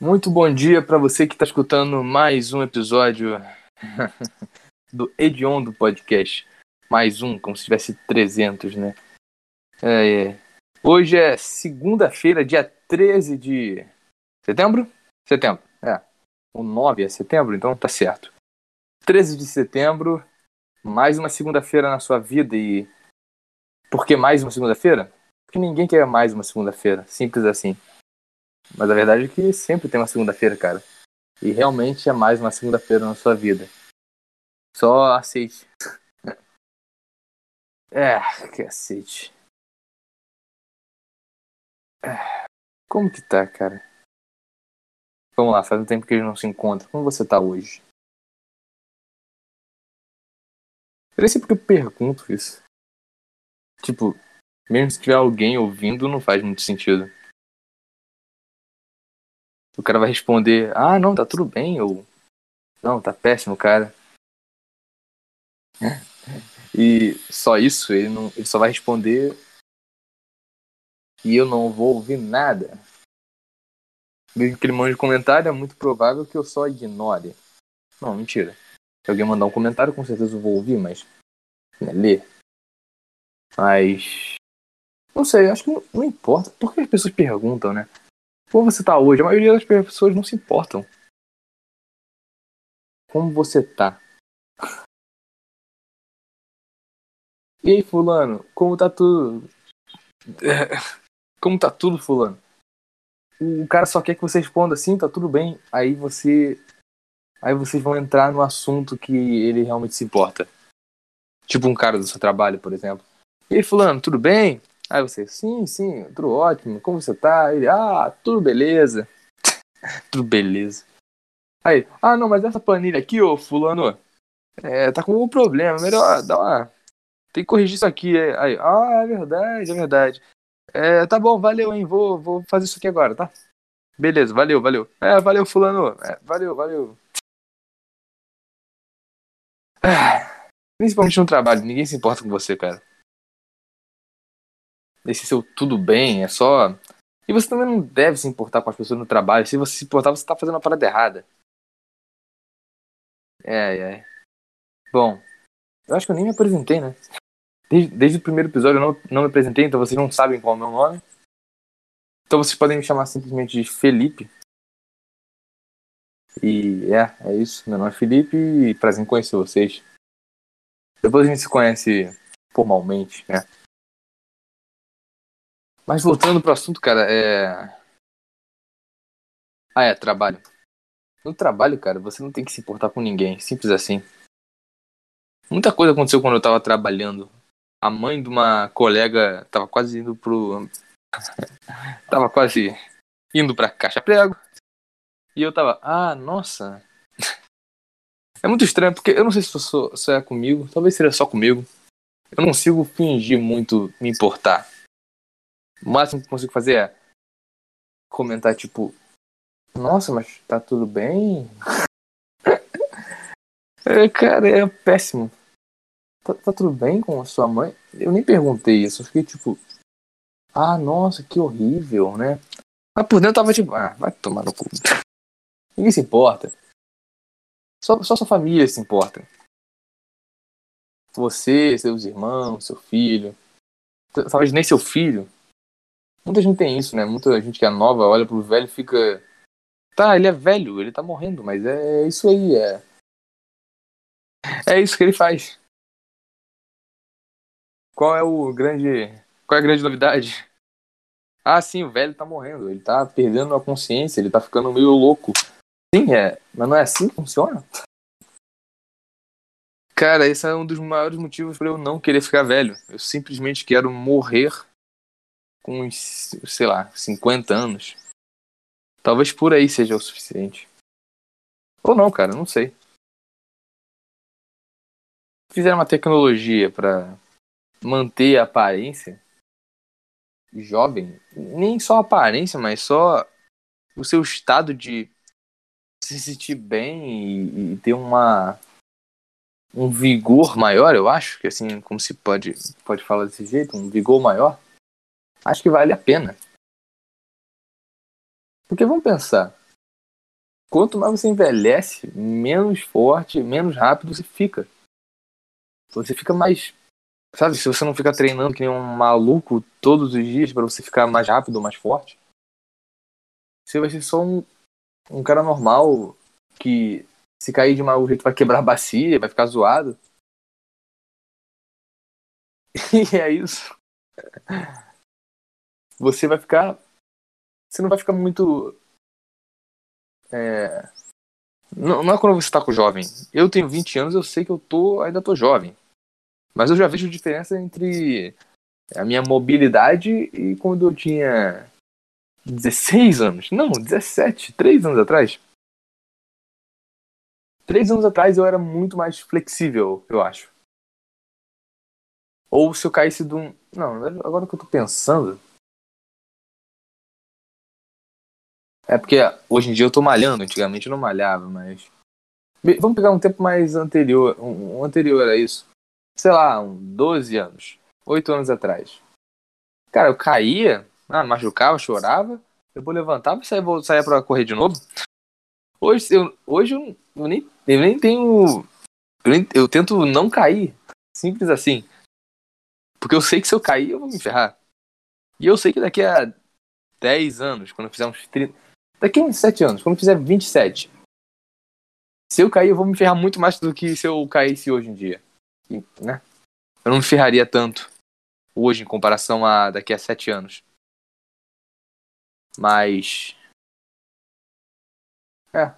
Muito bom dia para você que está escutando mais um episódio do Ediondo Podcast. Mais um, como se tivesse 300, né? É, é. Hoje é segunda-feira, dia 13 de setembro? Setembro, é. O 9 é setembro, então tá certo. 13 de setembro, mais uma segunda-feira na sua vida e. Por que mais uma segunda-feira? Porque ninguém quer mais uma segunda-feira, simples assim. Mas a verdade é que sempre tem uma segunda-feira, cara. E realmente é mais uma segunda-feira na sua vida. Só aceite. É, cacete. É, como que tá, cara? Vamos lá, faz um tempo que gente não se encontra. Como você tá hoje? Eu nem sei porque eu pergunto isso. Tipo, mesmo se tiver alguém ouvindo, não faz muito sentido o cara vai responder, ah, não, tá tudo bem, ou não, tá péssimo, cara. E só isso, ele, não, ele só vai responder e eu não vou ouvir nada. Mesmo que ele mande comentário, é muito provável que eu só ignore. Não, mentira. Se alguém mandar um comentário, com certeza eu vou ouvir, mas. Né, ler. Mas. Não sei, acho que não, não importa. Por que as pessoas perguntam, né? Como você tá hoje? A maioria das pessoas não se importam. Como você tá? E aí, fulano, como tá tudo? Como tá tudo, fulano? O cara só quer que você responda assim, tá tudo bem. Aí você. Aí vocês vão entrar no assunto que ele realmente se importa. Tipo um cara do seu trabalho, por exemplo. E aí, fulano, tudo bem? Aí você, sim, sim, tudo ótimo, como você tá? Ele, ah, tudo beleza. tudo beleza. Aí, ah, não, mas essa planilha aqui, ô fulano, é, tá com algum problema, melhor dar uma... Tem que corrigir isso aqui. Aí, ah, é verdade, é verdade. É, tá bom, valeu, hein, vou, vou fazer isso aqui agora, tá? Beleza, valeu, valeu. É, valeu, fulano. É, valeu, valeu. Ah, principalmente no trabalho, ninguém se importa com você, cara esse seu tudo bem, é só. E você também não deve se importar com as pessoas no trabalho. Se você se importar, você tá fazendo a parada errada. É, é. Bom, eu acho que eu nem me apresentei, né? Desde, desde o primeiro episódio eu não, não me apresentei, então vocês não sabem qual é o meu nome. Então vocês podem me chamar simplesmente de Felipe. E é, é isso. Meu nome é Felipe e prazer em conhecer vocês. Depois a gente se conhece formalmente, né? Mas voltando pro assunto, cara, é. Ah, é, trabalho. No trabalho, cara, você não tem que se importar com ninguém. Simples assim. Muita coisa aconteceu quando eu tava trabalhando. A mãe de uma colega tava quase indo pro. tava quase indo pra caixa prego. E eu tava, ah, nossa. é muito estranho, porque eu não sei se só é comigo, talvez seja só comigo. Eu não consigo fingir muito me importar. O máximo que consigo fazer é comentar, tipo, nossa, mas tá tudo bem? é, cara, é péssimo. Tá, tá, tudo bem com a sua mãe? Eu nem perguntei isso, eu fiquei tipo, ah, nossa, que horrível, né? Mas por dentro eu tava tipo, ah, vai tomar no cu. Ninguém se importa. Só, só sua família se importa. Você, seus irmãos, seu filho. Talvez nem seu filho Muita gente tem isso, né? Muita gente que é nova olha pro velho e fica. Tá, ele é velho, ele tá morrendo, mas é isso aí, é. É isso que ele faz. Qual é o grande. Qual é a grande novidade? Ah, sim, o velho tá morrendo, ele tá perdendo a consciência, ele tá ficando meio louco. Sim, é, mas não é assim que funciona? Cara, esse é um dos maiores motivos para eu não querer ficar velho. Eu simplesmente quero morrer com uns, sei lá, 50 anos. Talvez por aí seja o suficiente. Ou não, cara, não sei. Fizeram uma tecnologia para manter a aparência jovem, nem só a aparência, mas só o seu estado de se sentir bem e, e ter uma um vigor maior, eu acho, que assim, como se pode pode falar desse jeito, um vigor maior acho que vale a pena. Porque vamos pensar, quanto mais você envelhece, menos forte, menos rápido você fica. Você fica mais. Sabe, se você não ficar treinando que nem um maluco todos os dias para você ficar mais rápido, mais forte, você vai ser só um, um cara normal que se cair de mau jeito vai quebrar a bacia, vai ficar zoado. E é isso. Você vai ficar. Você não vai ficar muito. É... Não, não é quando você tá com jovem. Eu tenho 20 anos, eu sei que eu tô. ainda tô jovem. Mas eu já vejo diferença entre a minha mobilidade e quando eu tinha 16 anos. Não, 17, 3 anos atrás. Três anos atrás eu era muito mais flexível, eu acho. Ou se eu caísse de um. Não, agora que eu tô pensando. É porque hoje em dia eu tô malhando, antigamente eu não malhava, mas. Vamos pegar um tempo mais anterior, um, anterior a isso. Sei lá, um 12 anos. 8 anos atrás. Cara, eu caía, ah, machucava, chorava, depois levantava e saía, saía pra correr de novo. Hoje eu, hoje eu, eu nem, eu nem tenho. Eu, nem, eu tento não cair. Simples assim. Porque eu sei que se eu cair, eu vou me ferrar. E eu sei que daqui a 10 anos, quando eu fizer uns 30. Daqui a uns 7 anos, quando fizer 27. Se eu cair, eu vou me ferrar muito mais do que se eu caísse hoje em dia. E, né? Eu não me ferraria tanto hoje em comparação a daqui a 7 anos. Mas. É.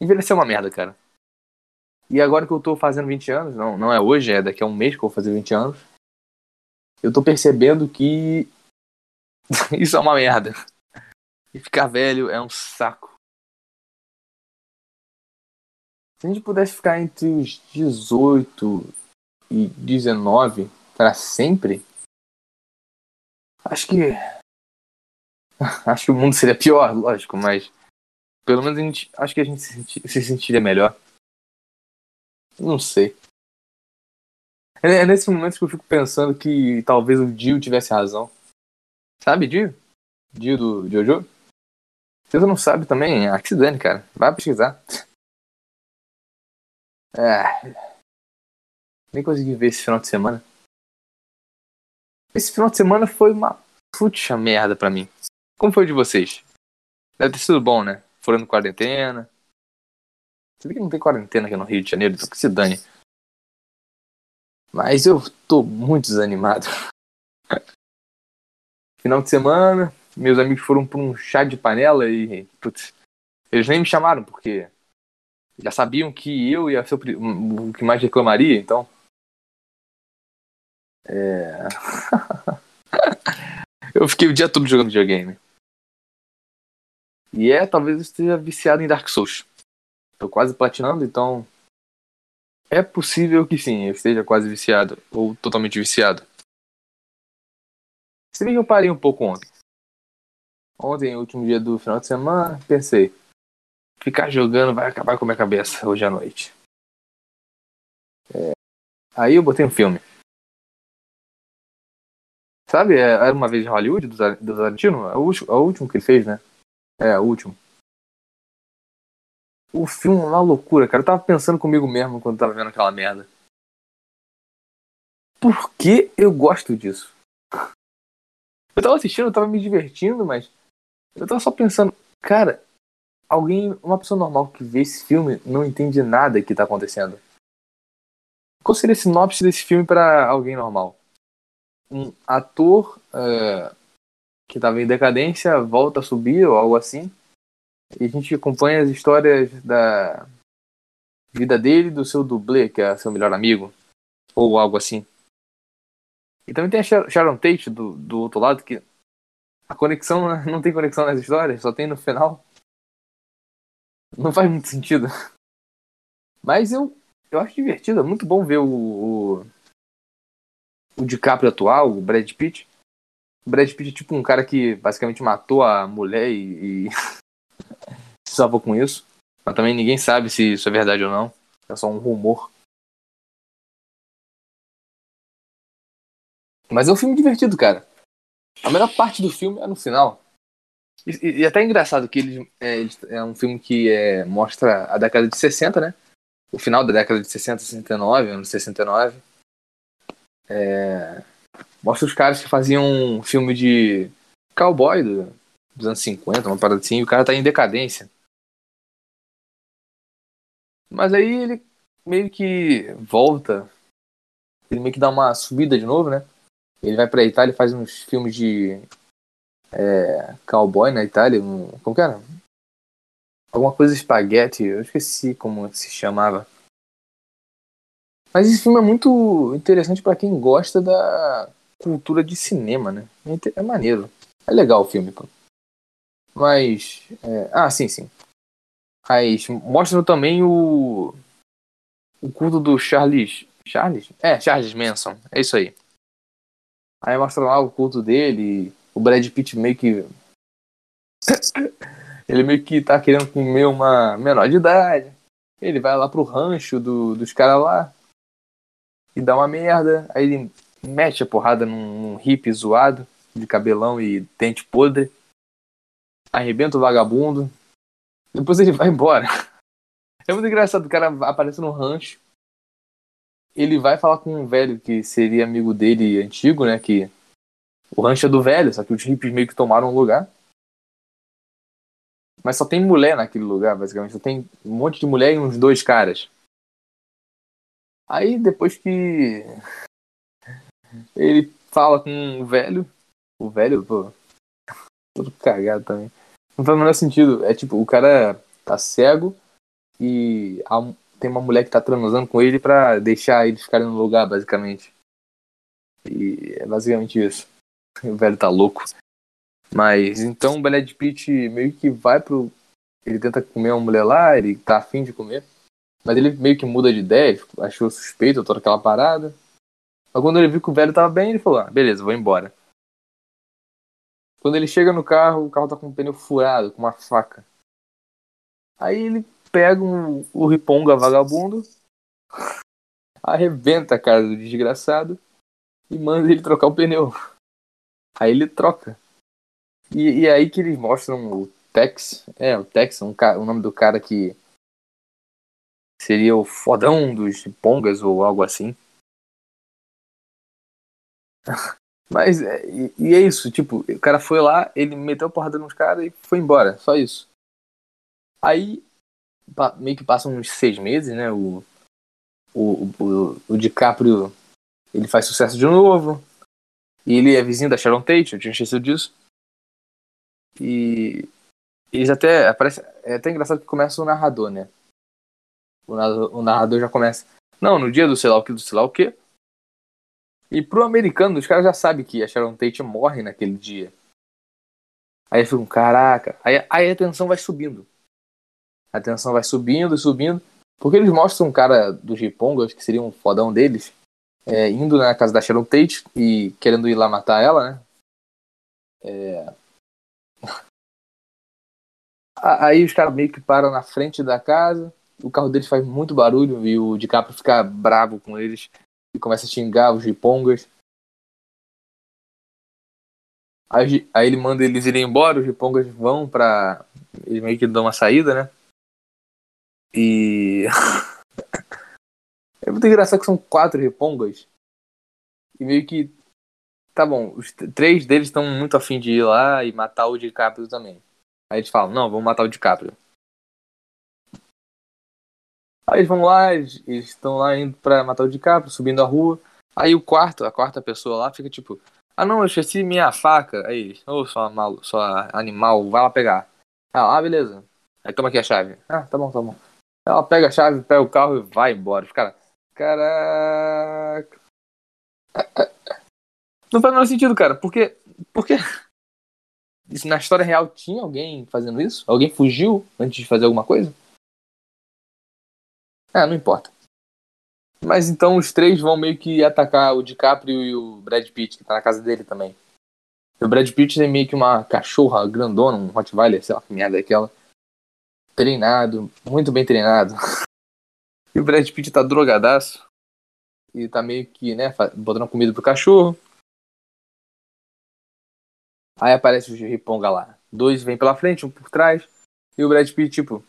Envelhecer é uma merda, cara. E agora que eu tô fazendo 20 anos, não, não é hoje, é daqui a um mês que eu vou fazer 20 anos, eu tô percebendo que isso é uma merda. E ficar velho é um saco. Se a gente pudesse ficar entre os 18 e 19 para sempre, acho que. Acho que o mundo seria pior, lógico, mas pelo menos a gente, acho que a gente se, se sentiria melhor. Não sei. É, é nesse momento que eu fico pensando que talvez o Dio tivesse razão. Sabe, Dio? Dio do Jojo? Se você não sabe também, ah, que se dane, cara. Vai pesquisar. É. Nem consegui ver esse final de semana. Esse final de semana foi uma puta merda pra mim. Como foi de vocês? Deve ter sido bom, né? Foram no quarentena, você vê que não tem quarentena aqui no Rio de Janeiro, então que se dane. Mas eu tô muito desanimado. Final de semana, meus amigos foram pra um chá de panela e. Putz, eles nem me chamaram, porque já sabiam que eu ia ser o que mais reclamaria, então. É. eu fiquei o dia todo jogando videogame. E é, talvez eu esteja viciado em Dark Souls. Tô quase platinando, então. É possível que sim, eu esteja quase viciado. Ou totalmente viciado. Se bem que eu parei um pouco ontem. Ontem, último dia do final de semana, pensei. Ficar jogando vai acabar com a minha cabeça hoje à noite. É... Aí eu botei um filme. Sabe, é, era uma vez em Hollywood, do, do Tarantino? É é o último que ele fez, né? É, o último. O filme é uma loucura, cara. Eu tava pensando comigo mesmo quando tava vendo aquela merda. Por que eu gosto disso? Eu tava assistindo, eu tava me divertindo, mas eu tava só pensando, cara, alguém, uma pessoa normal que vê esse filme não entende nada que tá acontecendo. Qual seria a sinopse desse filme para alguém normal? Um ator uh, que tava em decadência volta a subir ou algo assim e a gente acompanha as histórias da vida dele e do seu dublê, que é seu melhor amigo. Ou algo assim. E também tem a Sharon Tate do, do outro lado, que a conexão não tem conexão nas histórias, só tem no final. Não faz muito sentido. Mas eu, eu acho divertido, é muito bom ver o, o, o DiCaprio atual, o Brad Pitt. O Brad Pitt é tipo um cara que basicamente matou a mulher e, e se salvou com isso. Mas também ninguém sabe se isso é verdade ou não. É só um rumor. Mas é um filme divertido, cara. A melhor parte do filme é no final. E, e até é engraçado que ele é, é um filme que é, mostra a década de 60, né? O final da década de 60, 69, anos 69. É, mostra os caras que faziam um filme de cowboy do, dos anos 50, uma parada assim, e o cara tá em decadência. Mas aí ele meio que volta, ele meio que dá uma subida de novo, né? Ele vai pra Itália faz uns filmes de é, cowboy na Itália. Um, como que era? Alguma coisa espaguete, eu esqueci como se chamava. Mas esse filme é muito interessante para quem gosta da cultura de cinema, né? É, é maneiro. É legal o filme, pô. Mas. É... Ah, sim, sim. Mas mostra também o. O culto do Charles. Charles? É, Charles Manson. É isso aí. Aí mostra lá o culto dele. O Brad Pitt meio que. ele meio que tá querendo comer uma menor de idade. Ele vai lá pro rancho do, dos caras lá. E dá uma merda. Aí ele mete a porrada num, num hippie zoado, de cabelão e dente podre. Arrebenta o vagabundo. Depois ele vai embora. É muito engraçado, o cara aparece no rancho. Ele vai falar com um velho que seria amigo dele antigo, né? Que o rancho é do velho, só que os hippies meio que tomaram o lugar. Mas só tem mulher naquele lugar, basicamente. Só tem um monte de mulher e uns dois caras. Aí depois que ele fala com o velho, o velho, pô, todo cagado também. Não faz o menor sentido. É tipo, o cara tá cego e tem uma mulher que tá transando com ele pra deixar eles ficarem no lugar, basicamente. E é basicamente isso. O velho tá louco. Mas então o Brad Pitt meio que vai pro. Ele tenta comer uma mulher lá, ele tá afim de comer. Mas ele meio que muda de ideia, achou suspeito toda aquela parada. Mas quando ele viu que o velho tava bem, ele falou: ah, beleza, vou embora. Quando ele chega no carro, o carro tá com o pneu furado, com uma faca. Aí ele pega um, o riponga vagabundo, arrebenta a cara do desgraçado e manda ele trocar o pneu. Aí ele troca. E, e aí que eles mostram o Tex. É, o Tex, um, o nome do cara que seria o fodão dos pongas ou algo assim. Mas, é, e, e, é isso, tipo, o cara foi lá, ele meteu a porrada nos caras e foi embora, só isso. Aí, meio que passam uns seis meses, né, o, o, o, o DiCaprio, ele faz sucesso de novo, e ele é vizinho da Sharon Tate, eu tinha esquecido disso. E eles até, aparece, é até engraçado que começa o narrador, né, o narrador, o narrador já começa, não, no dia do sei lá o que, do sei lá o que, e pro americano, os caras já sabem que a Sharon Tate morre naquele dia. Aí ficam, caraca. Aí, aí a tensão vai subindo. A tensão vai subindo e subindo. Porque eles mostram um cara dos Ripongas, que seria um fodão deles, é, indo na casa da Sharon Tate e querendo ir lá matar ela, né? É... Aí os caras meio que param na frente da casa, o carro deles faz muito barulho e o DiCaprio fica bravo com eles e começa a xingar os ripongas. Aí, aí ele manda eles irem embora, os ripongas vão pra. Eles meio que dão uma saída, né? E. é muito engraçado que são quatro ripongas. E meio que. Tá bom, os três deles estão muito afim de ir lá e matar o DiCaprio também. Aí eles falam, não, vamos matar o DiCaprio. Aí eles vão lá, eles estão lá indo pra matar o DiCaprio, subindo a rua. Aí o quarto, a quarta pessoa lá fica tipo, ah não, eu esqueci minha faca. Aí eles, ô oh, sua, sua animal, vai lá pegar. Ah, ah, beleza. Aí toma aqui a chave. Ah, tá bom, tá bom. Ela pega a chave, pega o carro e vai embora. Cara, caraca. Não faz o menor sentido, cara. Porque. Porque. Na história real tinha alguém fazendo isso? Alguém fugiu antes de fazer alguma coisa? É, não importa. Mas então os três vão meio que atacar o DiCaprio e o Brad Pitt, que tá na casa dele também. O Brad Pitt é meio que uma cachorra grandona, um Rottweiler, sei lá que merda é aquela. Treinado, muito bem treinado. E o Brad Pitt tá drogadaço. E tá meio que, né, botando comida pro cachorro. Aí aparece o Riponga lá. Dois vêm pela frente, um por trás. E o Brad Pitt, tipo.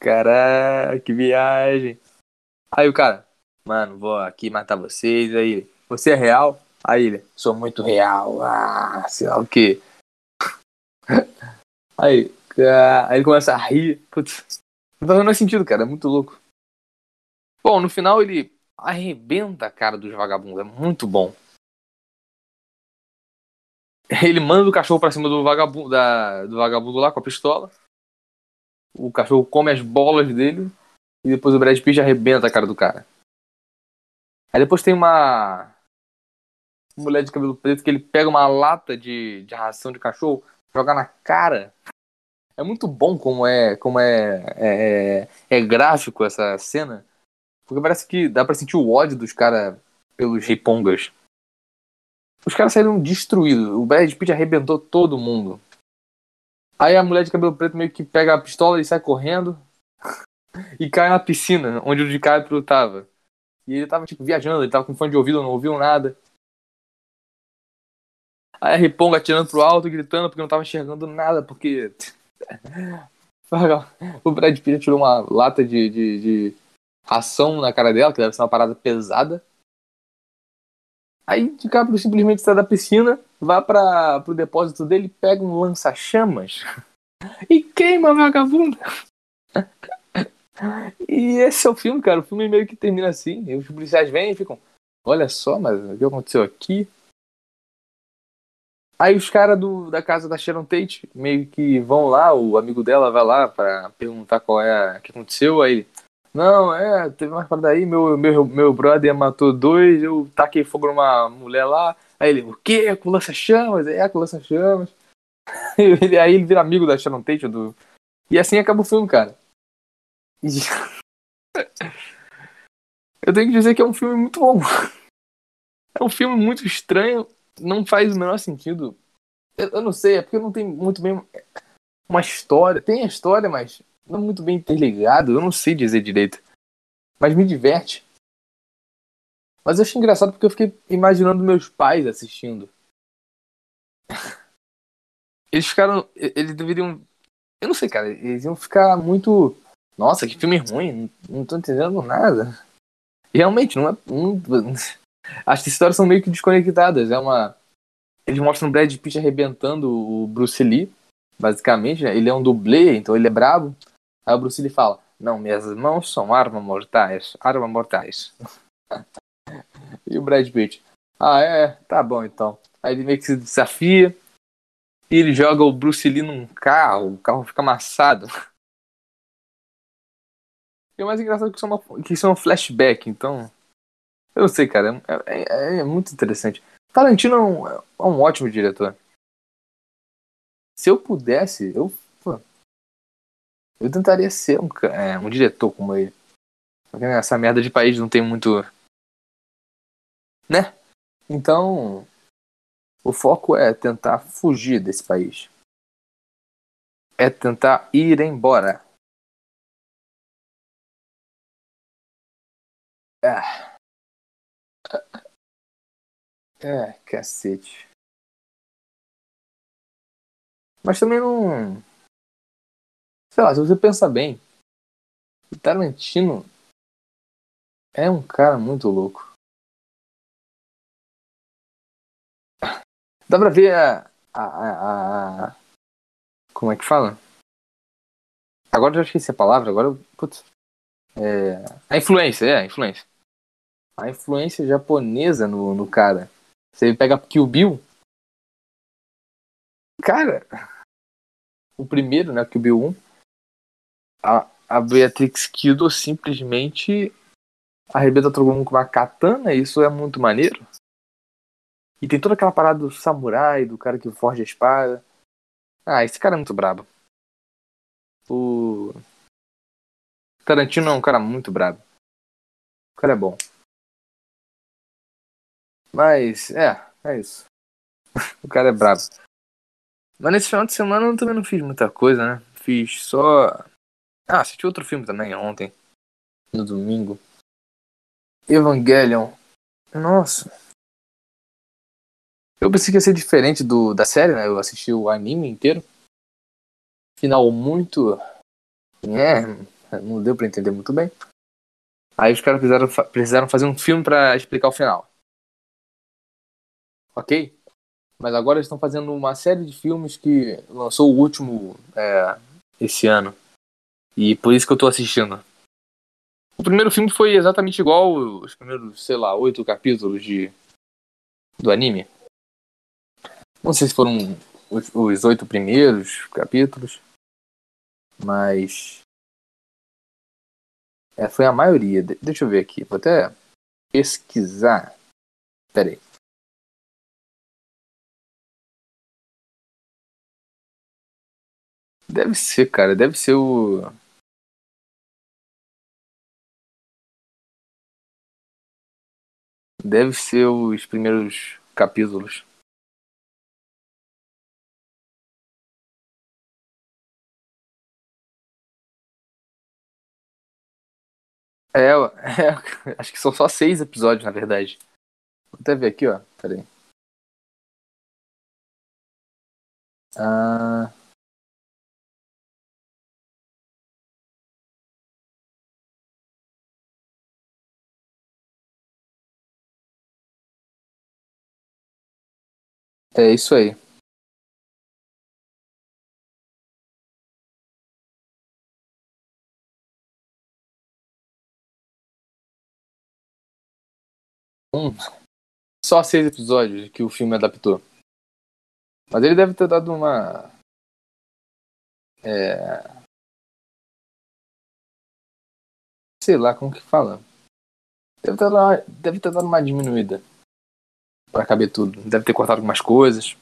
Caraca, que viagem. Aí o cara, mano, vou aqui matar vocês. Aí, você é real? Aí ele, sou muito real. Ah, sei lá o quê. Aí, aí ele começa a rir. Putz, não tá fazendo sentido, cara. É muito louco. Bom, no final ele arrebenta a cara dos vagabundos. É muito bom. Ele manda o cachorro pra cima do vagabundo, da, do vagabundo lá com a pistola. O cachorro come as bolas dele. E depois o Brad Pitt arrebenta a cara do cara. Aí depois tem uma mulher de cabelo preto que ele pega uma lata de, de ração de cachorro, joga na cara. É muito bom como é como é, é, é, é gráfico essa cena. Porque parece que dá pra sentir o ódio dos caras pelos ripongas. Os caras saíram destruídos. O Brad Pitt arrebentou todo mundo. Aí a mulher de cabelo preto meio que pega a pistola e sai correndo. e cai na piscina, onde o DiCaprio tava. E ele tava, tipo, viajando, ele tava com fone de ouvido, não ouviu nada. Aí a Riponga atirando pro alto, gritando, porque não tava enxergando nada, porque. o Brad Pitt tirou uma lata de, de, de ração na cara dela, que deve ser uma parada pesada. Aí DiCaprio simplesmente sai da piscina, vai para pro depósito dele, pega um lança-chamas e queima a vagabunda. e esse é o filme, cara. O filme meio que termina assim. Os policiais vêm e ficam: Olha só, mas o que aconteceu aqui? Aí os caras da casa da Sharon Tate meio que vão lá, o amigo dela vai lá para perguntar qual é o que aconteceu. Aí ele, não, é, teve uma parada aí, meu, meu, meu brother matou dois, eu taquei fogo numa mulher lá. Aí ele, o quê? Com lança-chamas? É, com lança-chamas. aí ele vira amigo da Sharon Tate. Do... E assim acaba o filme, cara. Eu tenho que dizer que é um filme muito bom. É um filme muito estranho, não faz o menor sentido. Eu, eu não sei, é porque não tem muito bem uma história. Tem a história, mas não muito bem interligado, eu não sei dizer direito. Mas me diverte. Mas eu achei engraçado porque eu fiquei imaginando meus pais assistindo. Eles ficaram. Eles deveriam. Eu não sei, cara. Eles iam ficar muito. Nossa, que filme ruim. Não tô entendendo nada. Realmente, não é. Não... As histórias são meio que desconectadas. É uma. Eles mostram o Brad Pitt arrebentando o Bruce Lee. Basicamente, né? ele é um dublê, então ele é brabo. Aí o Bruce Lee fala: Não, minhas mãos são armas mortais. Armas mortais. e o Brad Pitt: Ah, é, tá bom então. Aí ele meio que se desafia. E ele joga o Bruce Lee num carro. O carro fica amassado. E o mais engraçado é que isso é, uma, que isso é um flashback, então. Eu não sei, cara. É, é, é muito interessante. Tarantino é um, é um ótimo diretor. Se eu pudesse, eu eu tentaria ser um, é, um diretor como ele. Porque essa merda de país não tem muito. Né? Então. O foco é tentar fugir desse país. É tentar ir embora. É. É, cacete. Mas também não Sei lá, se você pensar bem, o Tarantino é um cara muito louco. Dá pra ver a. a, a, a como é que fala? Agora eu já esqueci a palavra, agora. Putz, é, a influência, é, a influência. A influência japonesa no, no cara. Você pega Kill Bill. Cara, o primeiro, né? Kill Bill 1 a, a Beatrix Kiddo simplesmente arrebenta todo mundo com uma katana, isso é muito maneiro. E tem toda aquela parada do samurai, do cara que forja a espada. Ah, esse cara é muito brabo. O Tarantino é um cara muito brabo. O cara é bom. Mas, é, é isso. o cara é brabo. Mas nesse final de semana eu também não fiz muita coisa, né? Fiz só ah, assisti outro filme também ontem. No domingo. Evangelion. Nossa. Eu pensei que ia ser diferente do, da série, né? Eu assisti o anime inteiro. Final muito. É, não deu pra entender muito bem. Aí os caras precisaram, precisaram fazer um filme para explicar o final. Ok? Mas agora estão fazendo uma série de filmes que lançou o último é, esse ano. E por isso que eu tô assistindo. O primeiro filme foi exatamente igual os primeiros, sei lá, oito capítulos de do anime. Não sei se foram os oito primeiros capítulos, mas é, foi a maioria. De deixa eu ver aqui, vou até pesquisar. Pera aí. Deve ser, cara, deve ser o Deve ser os primeiros capítulos. É, é, acho que são só seis episódios, na verdade. Vou até ver aqui, ó. Pera aí. Ah... É isso aí. Um, só seis episódios que o filme adaptou. Mas ele deve ter dado uma. É... Sei lá como que fala. Deve ter, dado, deve ter dado uma diminuída para caber tudo. Deve ter cortado algumas coisas.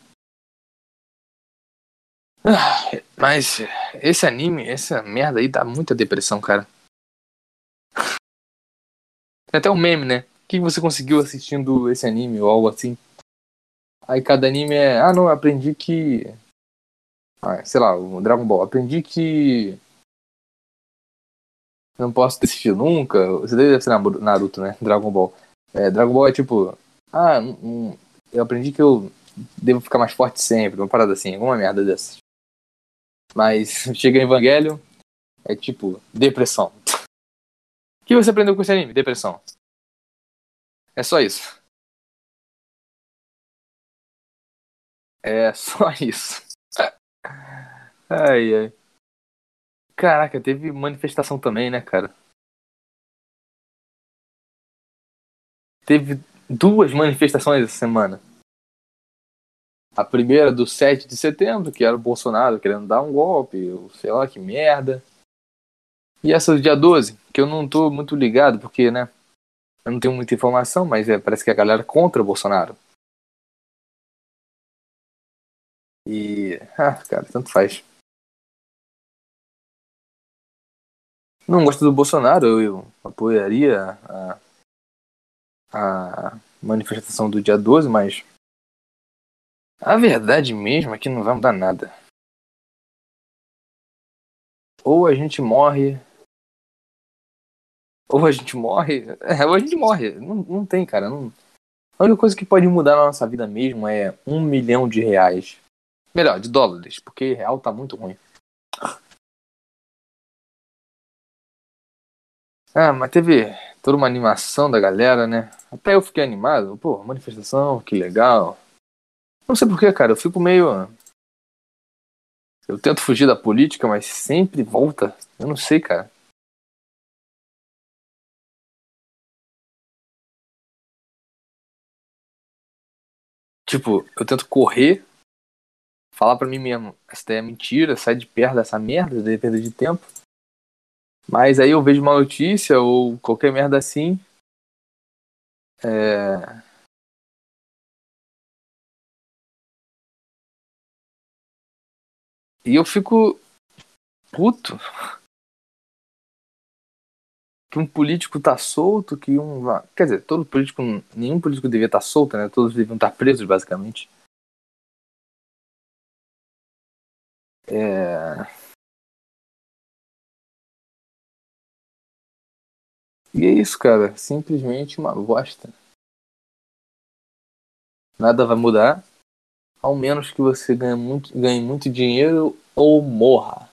Ah, mas esse anime, essa merda aí dá muita depressão, cara. Tem até um meme, né? O que você conseguiu assistindo esse anime ou algo assim? Aí cada anime é. Ah, não, aprendi que. Ah, sei lá, o Dragon Ball. Aprendi que. Não posso assistir nunca. Você deve ser Naruto, né? Dragon Ball. É, Dragon Ball é tipo. Ah, um, eu aprendi que eu devo ficar mais forte sempre, uma parada assim, alguma merda dessas. Mas chega em Evangelho, é tipo, depressão. O que você aprendeu com esse anime? Depressão. É só isso. É só isso. Ai, ai. Caraca, teve manifestação também, né, cara? Teve duas manifestações essa semana. A primeira do 7 de setembro, que era o Bolsonaro querendo dar um golpe, sei lá que merda. E essa do dia 12, que eu não tô muito ligado, porque, né? Eu não tenho muita informação, mas é, parece que a galera contra o Bolsonaro. E. Ah, cara, tanto faz. Não gosto do Bolsonaro, eu, eu apoiaria a, a manifestação do dia 12, mas a verdade mesmo é que não vai mudar nada. Ou a gente morre. Ou a gente morre. É, ou a gente morre. Não, não tem, cara. Não... A única coisa que pode mudar na nossa vida mesmo é um milhão de reais. Melhor, de dólares, porque real tá muito ruim. Ah, mas teve toda uma animação da galera, né? Até eu fiquei animado. Pô, manifestação, que legal. Não sei porquê, cara. Eu fico meio. Eu tento fugir da política, mas sempre volta. Eu não sei, cara. Tipo, eu tento correr, falar para mim mesmo, essa é mentira, sai de perto dessa merda, daí perda de tempo. Mas aí eu vejo uma notícia ou qualquer merda assim. É... E eu fico puto que um político tá solto, que um. Quer dizer, todo político. Nenhum político devia estar tá solto, né? Todos deviam estar tá presos, basicamente. É. E é isso, cara. Simplesmente uma bosta. Nada vai mudar. ao menos que você ganhe muito, ganhe muito dinheiro ou morra.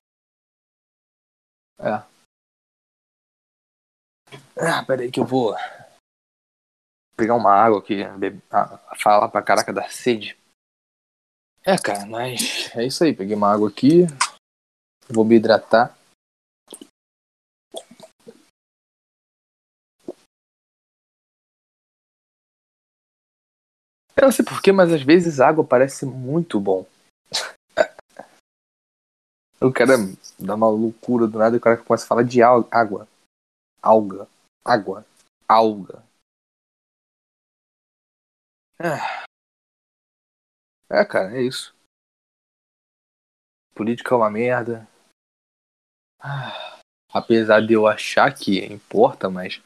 É. Ah, peraí que eu vou pegar uma água aqui, ah, falar pra caraca da sede. É, cara, mas é isso aí. Peguei uma água aqui, vou me hidratar. Eu não sei porquê, mas às vezes água parece muito bom. o cara dá uma loucura do nada e o cara começa a falar de água. Alga. Água. Alga. É. é, cara, é isso. Política é uma merda. Ah, apesar de eu achar que importa, mas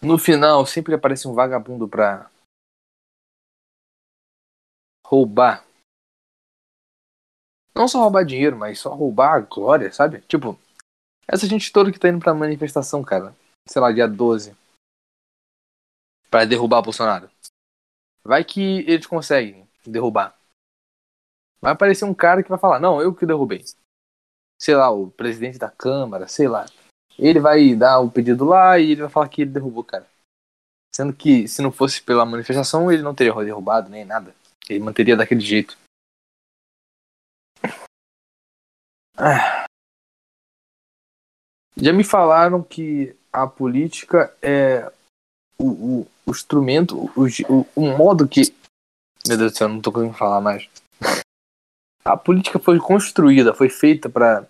No final, sempre aparece um vagabundo pra roubar. Não só roubar dinheiro, mas só roubar a glória, sabe? Tipo, essa gente toda que tá indo pra manifestação, cara. Sei lá, dia 12. Pra derrubar o Bolsonaro. Vai que eles conseguem derrubar. Vai aparecer um cara que vai falar, não, eu que derrubei. Sei lá, o presidente da Câmara, sei lá. Ele vai dar o pedido lá e ele vai falar que ele derrubou cara. Sendo que se não fosse pela manifestação, ele não teria derrubado nem nada. Ele manteria daquele jeito. Ah. Já me falaram que a política é o, o, o instrumento, o, o, o modo que. Meu Deus do céu, não tô conseguindo falar mais. A política foi construída, foi feita para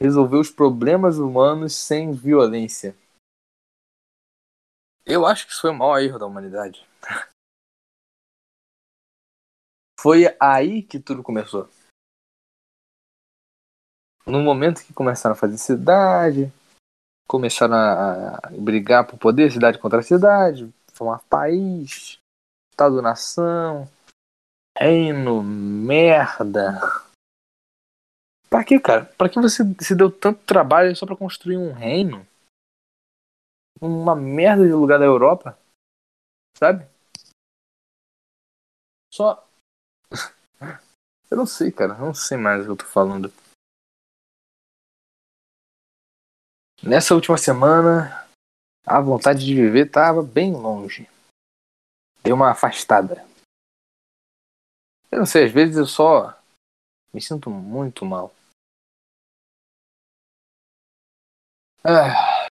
resolver os problemas humanos sem violência. Eu acho que isso foi o maior erro da humanidade. foi aí que tudo começou. No momento que começaram a fazer cidade, começaram a, brigar por poder, cidade contra cidade, formar país, Estado-nação, reino, merda. Pra que, cara? Pra que você se deu tanto trabalho só pra construir um reino? Uma merda de lugar da Europa? Sabe? Só. eu não sei, cara. Eu não sei mais o que eu tô falando. Nessa última semana, a vontade de viver tava bem longe. Deu uma afastada. Eu não sei, às vezes eu só me sinto muito mal. É.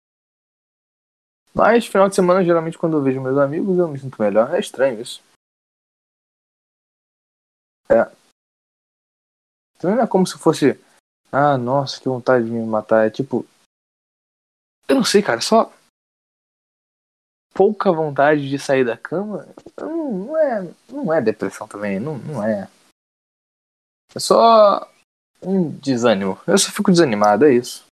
Mas final de semana, geralmente, quando eu vejo meus amigos, eu me sinto melhor. É estranho isso. É. Também não é como se fosse. Ah, nossa, que vontade de me matar. É tipo. Eu não sei, cara, só. Pouca vontade de sair da cama. Não, não é. Não é depressão também. Não, não é. É só. Um desânimo. Eu só fico desanimado, é isso.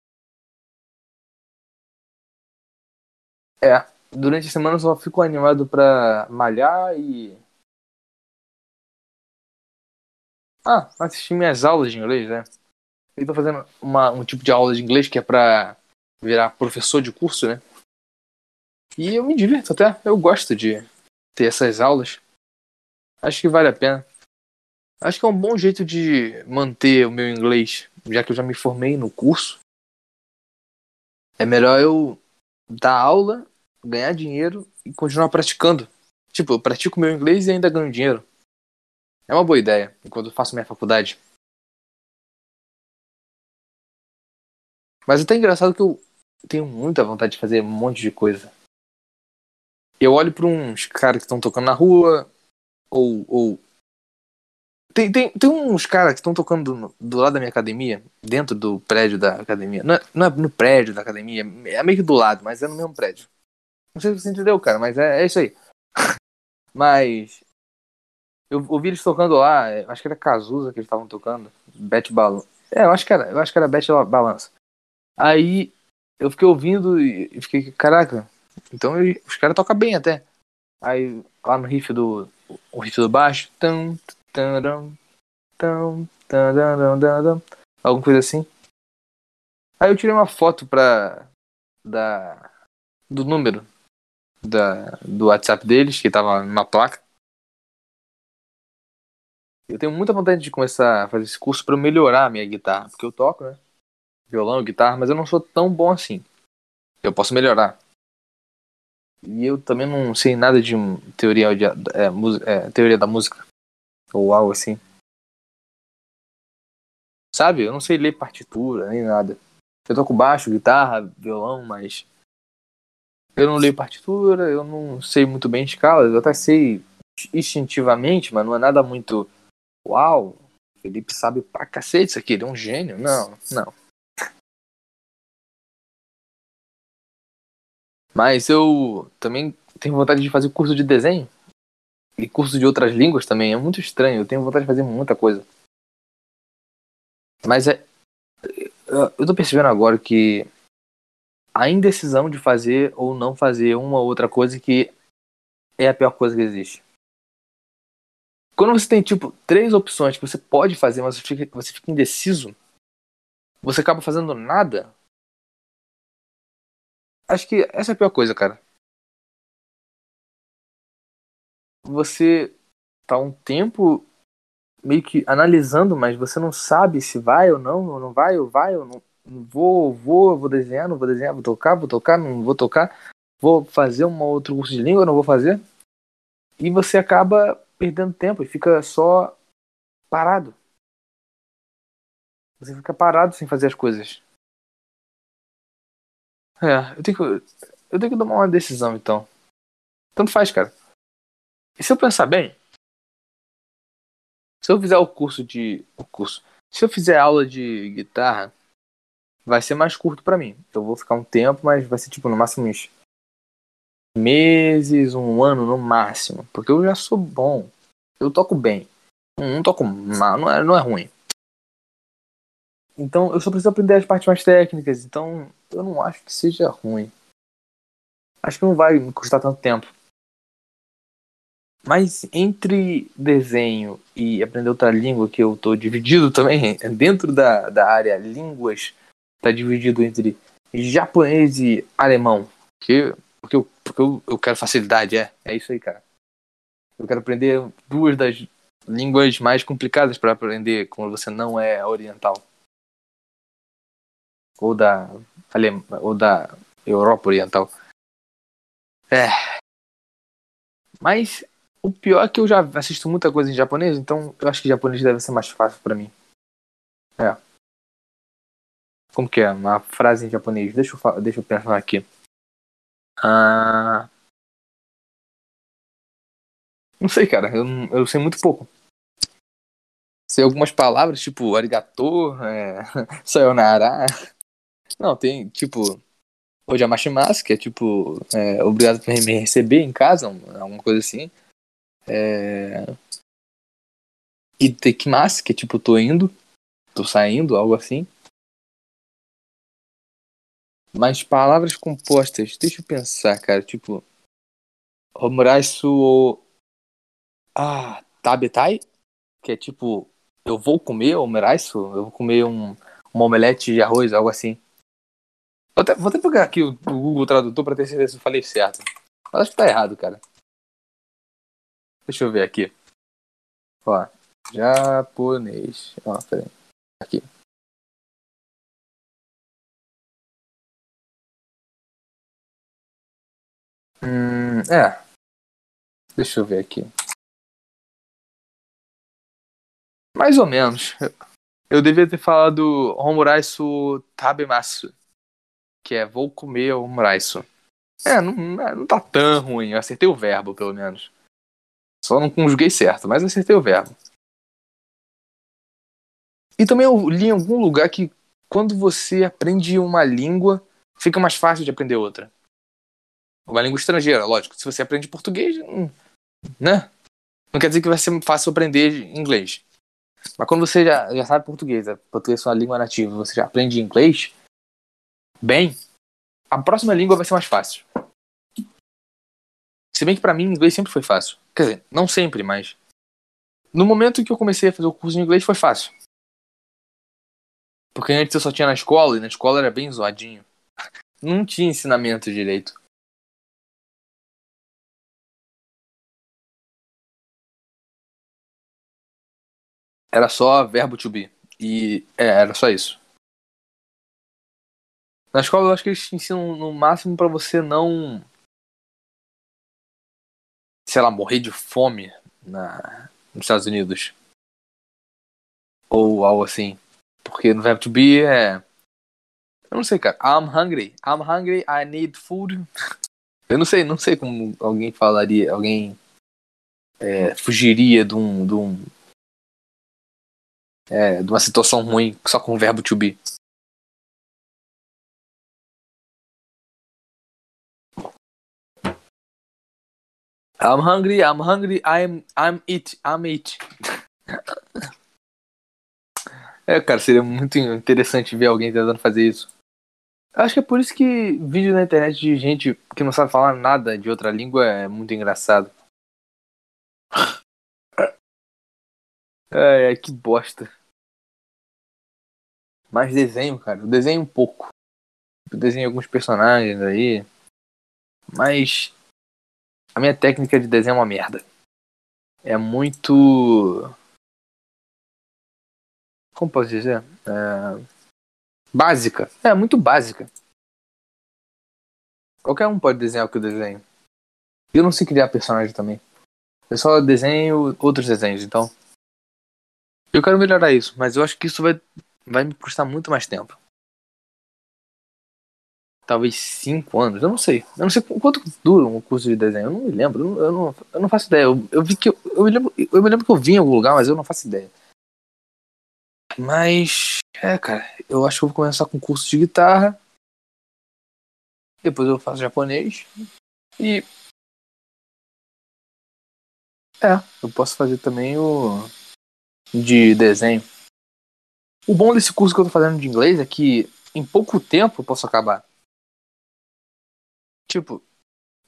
É, durante a semana eu só fico animado pra malhar e. Ah, assistir minhas aulas de inglês, né? Eu tô fazendo uma, um tipo de aula de inglês que é pra virar professor de curso, né? E eu me divirto até, eu gosto de ter essas aulas. Acho que vale a pena. Acho que é um bom jeito de manter o meu inglês, já que eu já me formei no curso. É melhor eu dar aula ganhar dinheiro e continuar praticando. Tipo, eu pratico meu inglês e ainda ganho dinheiro. É uma boa ideia, enquanto eu faço minha faculdade. Mas é até engraçado que eu tenho muita vontade de fazer um monte de coisa. Eu olho para uns caras que estão tocando na rua, ou. ou... Tem, tem, tem uns caras que estão tocando do, do, lado da minha academia, dentro do prédio da academia. Não é, não é no prédio da academia, é meio que do lado, mas é no mesmo prédio. Não sei se você entendeu, cara, mas é, é isso aí. mas. Eu ouvi eles tocando lá, é, acho que era Cazuza que eles estavam tocando. Bet Balança. É, eu acho que era, eu acho que era Bet Balança. Aí eu fiquei ouvindo e fiquei, caraca, então os caras tocam bem até. Aí lá no riff do. O riff do baixo. Tum, alguma coisa assim. Aí eu tirei uma foto pra. Da. Do número da, do WhatsApp deles, que tava numa placa. Eu tenho muita vontade de começar a fazer esse curso para melhorar a minha guitarra, porque eu toco, né? Violão, guitarra, mas eu não sou tão bom assim. Eu posso melhorar. E eu também não sei nada de teoria, de, é, é, teoria da música. Ou algo assim. Sabe? Eu não sei ler partitura, nem nada. Eu toco baixo, guitarra, violão, mas. Eu não leio partitura, eu não sei muito bem escalas. Eu até sei instintivamente, mas não é nada muito. Uau! Felipe sabe pra cacete isso aqui, ele é um gênio. Não, não. Mas eu também tenho vontade de fazer curso de desenho. E curso de outras línguas também. É muito estranho. Eu tenho vontade de fazer muita coisa. Mas é. Eu tô percebendo agora que a indecisão de fazer ou não fazer uma ou outra coisa que é a pior coisa que existe. Quando você tem, tipo, três opções que você pode fazer, mas você fica, você fica indeciso, você acaba fazendo nada, Acho que essa é a pior coisa, cara. Você tá um tempo meio que analisando, mas você não sabe se vai ou não, ou não vai, ou vai, ou não. Vou, vou, vou desenhar, não vou desenhar, vou tocar, vou tocar, não vou tocar, vou fazer um outro curso de língua, não vou fazer. E você acaba perdendo tempo e fica só parado. Você fica parado sem fazer as coisas. É, eu tenho que, eu tenho que tomar uma decisão então. Tanto faz, cara. E se eu pensar bem, se eu fizer o curso de. O curso. Se eu fizer aula de guitarra, vai ser mais curto para mim. Eu vou ficar um tempo, mas vai ser tipo no máximo uns meses, um ano no máximo. Porque eu já sou bom. Eu toco bem. Não, toco mal, não é, não é ruim. Então eu só preciso aprender as partes mais técnicas. Então eu não acho que seja ruim. Acho que não vai me custar tanto tempo. Mas entre desenho e aprender outra língua, que eu tô dividido também, dentro da, da área línguas, tá dividido entre japonês e alemão. Que, porque eu, porque eu, eu quero facilidade, é. É isso aí, cara. Eu quero aprender duas das línguas mais complicadas para aprender quando você não é oriental ou da Alem ou da Europa Oriental. É. Mas o pior é que eu já assisto muita coisa em japonês, então eu acho que japonês deve ser mais fácil para mim. É. Como que é? Uma frase em japonês. Deixa eu, deixa eu pensar aqui. Ah... Não sei, cara. Eu, eu sei muito pouco. Sei algumas palavras, tipo arigato, é... sayonara. Não, tem, tipo, hoje Machimas, que é tipo, é, obrigado por me receber em casa, alguma coisa assim. É... Itekimasu, que é tipo, tô indo, tô saindo, algo assim. Mas palavras compostas, deixa eu pensar, cara, tipo. Omuraisu Ah, tabetai? Que é tipo, eu vou comer omuraisu? Eu vou comer um, um omelete de arroz, algo assim. Vou até, vou até pegar aqui o, o Google Tradutor pra ter certeza se eu falei certo. Mas acho que tá errado, cara. Deixa eu ver aqui. Ó, japonês. Ó, peraí. Aqui. Hum, é. Deixa eu ver aqui. Mais ou menos. Eu devia ter falado Homuraisu Tabemasu que é vou comer o mraiso. É, não, não tá tão ruim. Eu acertei o verbo, pelo menos. Só não conjuguei certo, mas acertei o verbo. E também eu li em algum lugar que quando você aprende uma língua, fica mais fácil de aprender outra. Uma língua estrangeira, lógico. Se você aprende português, hum, né? Não quer dizer que vai ser fácil aprender inglês. Mas quando você já, já sabe português, é, português é sua língua nativa, você já aprende inglês, bem, a próxima língua vai ser mais fácil. Se bem que para mim inglês sempre foi fácil. Quer dizer, não sempre, mas no momento que eu comecei a fazer o curso de inglês foi fácil. Porque antes eu só tinha na escola e na escola era bem zoadinho. Não tinha ensinamento direito. Era só verbo to be. E é, era só isso. Na escola eu acho que eles te ensinam no máximo para você não Sei lá, morrer de fome na, nos Estados Unidos. Ou algo assim. Porque no verbo to be é. Eu não sei, cara. I'm hungry. I'm hungry. I need food. Eu não sei, não sei como alguém falaria, alguém é, fugiria de um, de um é, de uma situação ruim só com o verbo to be. I'm hungry, I'm hungry, I'm I'm it, I'm it. é, cara, seria muito interessante ver alguém tentando fazer isso. Acho que é por isso que vídeo na internet de gente que não sabe falar nada de outra língua é muito engraçado. Ai, ai, que bosta. Mais desenho, cara. Eu desenho um pouco. Eu desenho alguns personagens aí. Mas a minha técnica de desenho é uma merda. É muito. Como posso dizer? É... Básica. É, muito básica. Qualquer um pode desenhar o que eu desenho. Eu não sei criar personagem também. Eu só desenho outros desenhos, então. Eu quero melhorar isso, mas eu acho que isso vai, vai me custar muito mais tempo. Talvez 5 anos, eu não sei. Eu não sei quanto dura um curso de desenho, eu não me lembro, eu não, eu não faço ideia. Eu, eu vi que eu, eu, me lembro, eu me lembro que eu vim em algum lugar, mas eu não faço ideia. Mas, é, cara, eu acho que eu vou começar com curso de guitarra. Depois eu faço japonês. E. É, eu posso fazer também o. de desenho. O bom desse curso que eu tô fazendo de inglês é que em pouco tempo eu posso acabar. Tipo,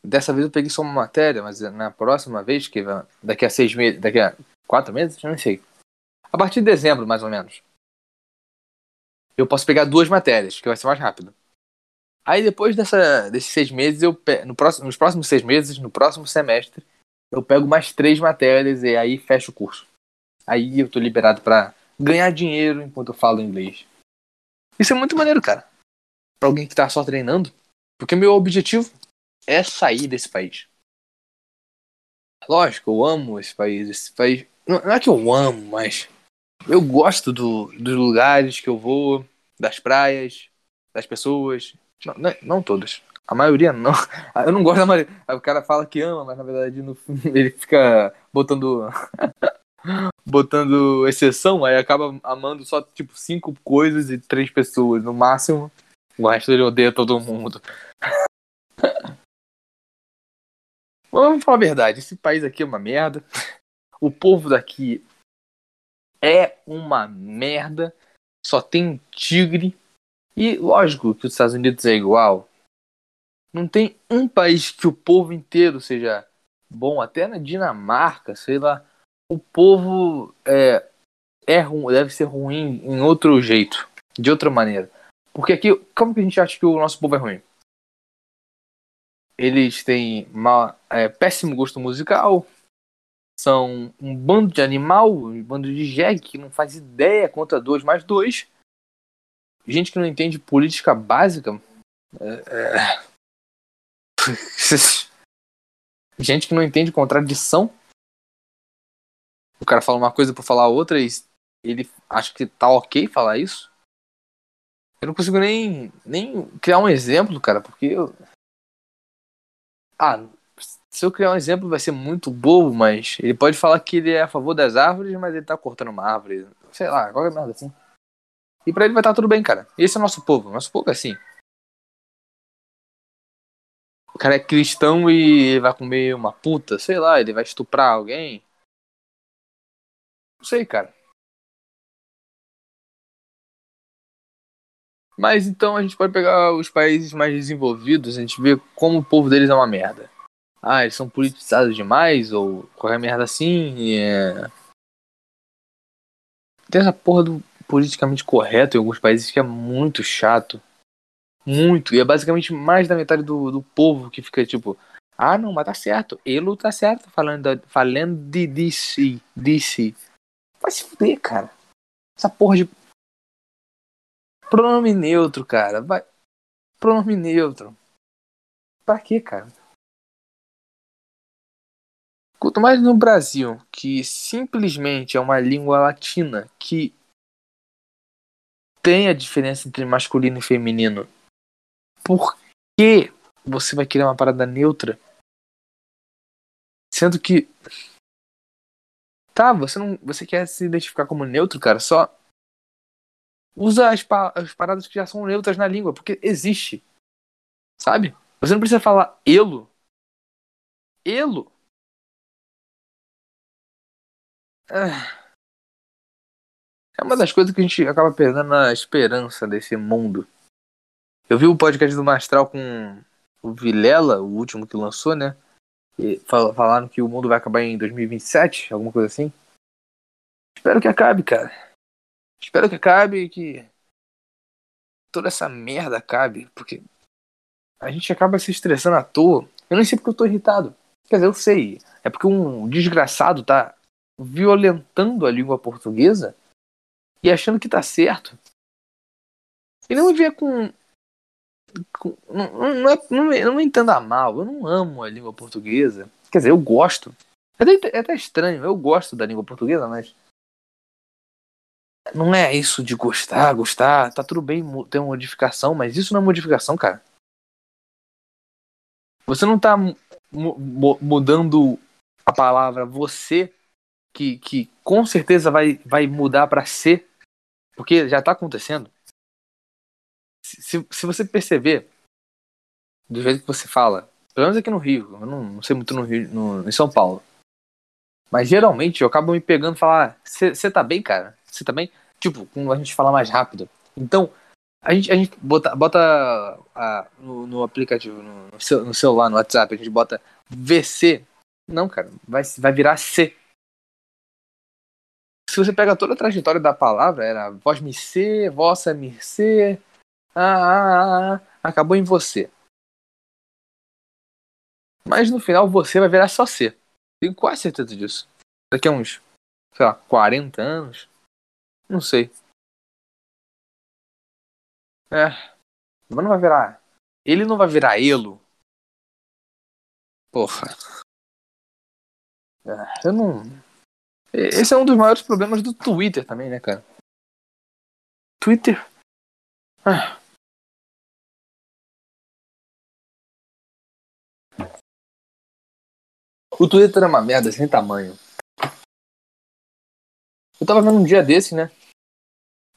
dessa vez eu peguei só uma matéria, mas na próxima vez, que daqui a seis meses, daqui a quatro meses, eu não sei. A partir de dezembro, mais ou menos. Eu posso pegar duas matérias, que vai ser mais rápido. Aí depois dessa, desses seis meses, eu no próximo, nos próximos seis meses, no próximo semestre, eu pego mais três matérias e aí fecho o curso. Aí eu tô liberado para ganhar dinheiro enquanto eu falo inglês. Isso é muito maneiro, cara. Pra alguém que tá só treinando. Porque meu objetivo é sair desse país. Lógico, eu amo esse país. Esse país. Não, não é que eu amo, mas eu gosto do, dos lugares que eu vou, das praias, das pessoas. Não, não, não todas. A maioria não. Eu não gosto da maioria. O cara fala que ama, mas na verdade no, ele fica botando. botando exceção, aí acaba amando só tipo cinco coisas e três pessoas no máximo. O resto ele odeia todo mundo. Vamos falar a verdade, esse país aqui é uma merda. O povo daqui é uma merda. Só tem tigre. E lógico que os Estados Unidos é igual. Não tem um país que o povo inteiro seja bom. Até na Dinamarca, sei lá. O povo é, é deve ser ruim em outro jeito. De outra maneira. Porque aqui, como que a gente acha que o nosso povo é ruim? Eles têm uma, é, péssimo gosto musical, são um bando de animal, um bando de jegue que não faz ideia contra dois mais dois. Gente que não entende política básica. É, é... Gente que não entende contradição. O cara fala uma coisa por falar outra e ele acha que tá ok falar isso. Eu não consigo nem, nem criar um exemplo, cara, porque. Ah, se eu criar um exemplo vai ser muito bobo, mas ele pode falar que ele é a favor das árvores, mas ele tá cortando uma árvore. Sei lá, qualquer merda assim. E pra ele vai estar tá tudo bem, cara. Esse é o nosso povo. Nosso povo é assim. O cara é cristão e vai comer uma puta, sei lá, ele vai estuprar alguém. Não sei, cara. Mas então a gente pode pegar os países mais desenvolvidos, a gente vê como o povo deles é uma merda ah, eles são politizados demais, ou qualquer merda assim. É... Tem essa porra do politicamente correto em alguns países que é muito chato. Muito. E é basicamente mais da metade do, do povo que fica tipo. Ah, não, mas tá certo. Ele tá certo falando, falando de DC. DC. Vai se fuder, cara. Essa porra de. Pronome neutro, cara. Vai. Pronome neutro. Pra quê, cara? Quanto mais no Brasil, que simplesmente é uma língua latina que tem a diferença entre masculino e feminino, por que você vai querer uma parada neutra? Sendo que. Tá, você não. Você quer se identificar como neutro, cara, só. Usa as, pa as paradas que já são neutras na língua, porque existe. Sabe? Você não precisa falar elo. Elo. É. É uma das coisas que a gente acaba perdendo a esperança desse mundo. Eu vi o podcast do Mastral com o Vilela, o último que lançou, né? E falaram que o mundo vai acabar em 2027, alguma coisa assim. Espero que acabe, cara. Espero que acabe que toda essa merda acabe, porque a gente acaba se estressando à toa. Eu nem sei porque eu tô irritado. Quer dizer, eu sei. É porque um desgraçado tá violentando a língua portuguesa e achando que tá certo. E não vê com. com não, não, é, não, não me entenda mal, eu não amo a língua portuguesa. Quer dizer, eu gosto. É até, é até estranho, eu gosto da língua portuguesa, mas. Não é isso de gostar, gostar. Tá tudo bem ter uma modificação, mas isso não é modificação, cara. Você não tá mudando a palavra você, que, que com certeza vai, vai mudar para ser porque já tá acontecendo. Se, se você perceber, do jeito que você fala, pelo menos aqui no Rio, eu não, não sei muito no Rio, no, em São Paulo. Mas geralmente eu acabo me pegando e falar, você tá bem, cara? Você bem? Tipo, a gente fala mais rápido. Então, a gente, a gente bota, bota a, no, no, aplicativo, no, no, celular, no WhatsApp, a gente bota VC. Não, cara, vai, vai virar C se você pega toda a trajetória da palavra, era vós me ser, vossa me ser, ah, ah, ah, acabou em você. Mas no final você vai virar só ser. Tenho quase certeza disso. Daqui a uns, sei lá, 40 anos. Não sei. É. Mas não vai virar. Ele não vai virar elo. Porra. É, eu não. Esse é um dos maiores problemas do Twitter também, né, cara? Twitter. Ah. O Twitter é uma merda sem tamanho. Eu tava vendo um dia desse, né?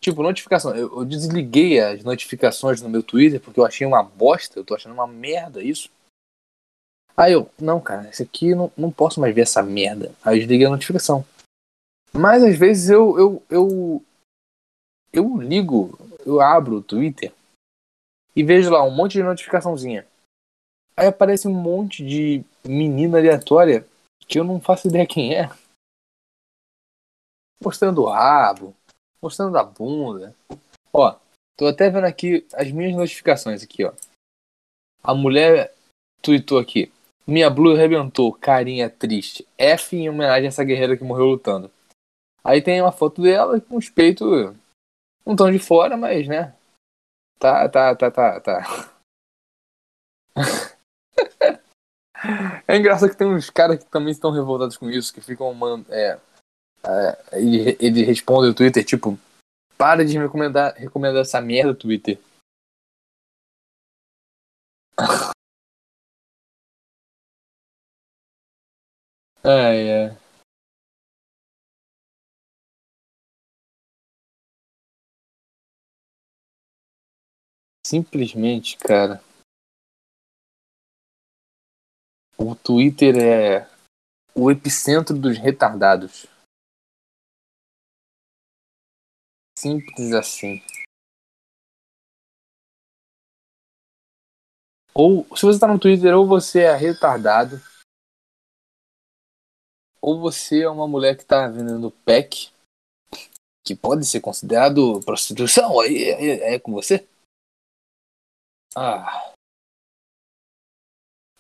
Tipo, notificação. Eu, eu, desliguei as notificações no meu Twitter porque eu achei uma bosta. Eu tô achando uma merda isso. Aí eu, não, cara, esse aqui não, não posso mais ver essa merda. Aí eu desliguei a notificação. Mas às vezes eu, eu, eu, eu ligo, eu abro o Twitter e vejo lá um monte de notificaçãozinha. Aí aparece um monte de menina aleatória que eu não faço ideia quem é. Mostrando o rabo, mostrando a bunda. Ó, tô até vendo aqui as minhas notificações aqui, ó. A mulher tweetou aqui. Minha blue arrebentou, carinha triste. F em homenagem a essa guerreira que morreu lutando. Aí tem uma foto dela com os peitos um tom de fora, mas né. Tá, tá, tá, tá, tá. é engraçado que tem uns caras que também estão revoltados com isso, que ficam, é, é, ele, ele responde no Twitter, tipo, para de me recomendar, recomendar essa merda, Twitter. Ai, é. Simplesmente, cara. O Twitter é o epicentro dos retardados. Simples assim. Ou se você tá no Twitter, ou você é retardado, ou você é uma mulher que tá vendendo pack, que pode ser considerado prostituição, aí é, é, é com você. Ah.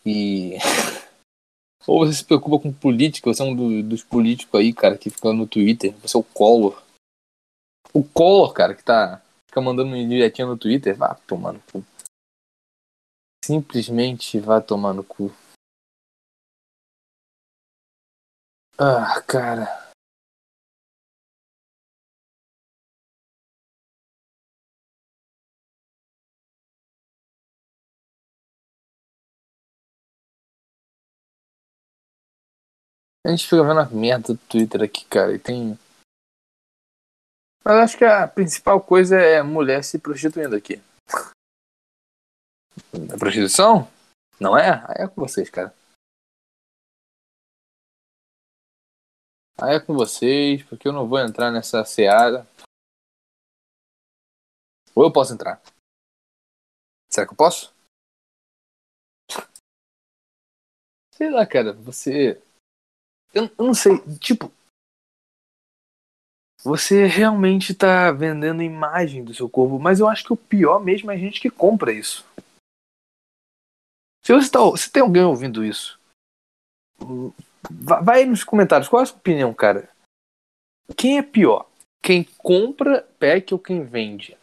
E. Ou você se preocupa com política, você é um do- dos políticos aí, cara, que fica no Twitter. Você é o Collor. O Collor, cara, que tá. Fica mandando direitinho no Twitter, vá tomar no cu. Simplesmente vá tomar no cu. Ah, cara. A gente fica vendo a merda do Twitter aqui, cara, e tem. Mas acho que a principal coisa é mulher se prostituindo aqui. A prostituição? Não é? Aí é com vocês, cara. Aí é com vocês, porque eu não vou entrar nessa seara. Ou eu posso entrar? Será que eu posso? Sei lá, cara, você. Eu, eu não sei, tipo. Você realmente tá vendendo imagem do seu corpo, mas eu acho que o pior mesmo é a gente que compra isso. Se você tá, se tem alguém ouvindo isso, va- vai nos comentários, qual é a sua opinião, cara? Quem é pior? Quem compra pack ou quem vende?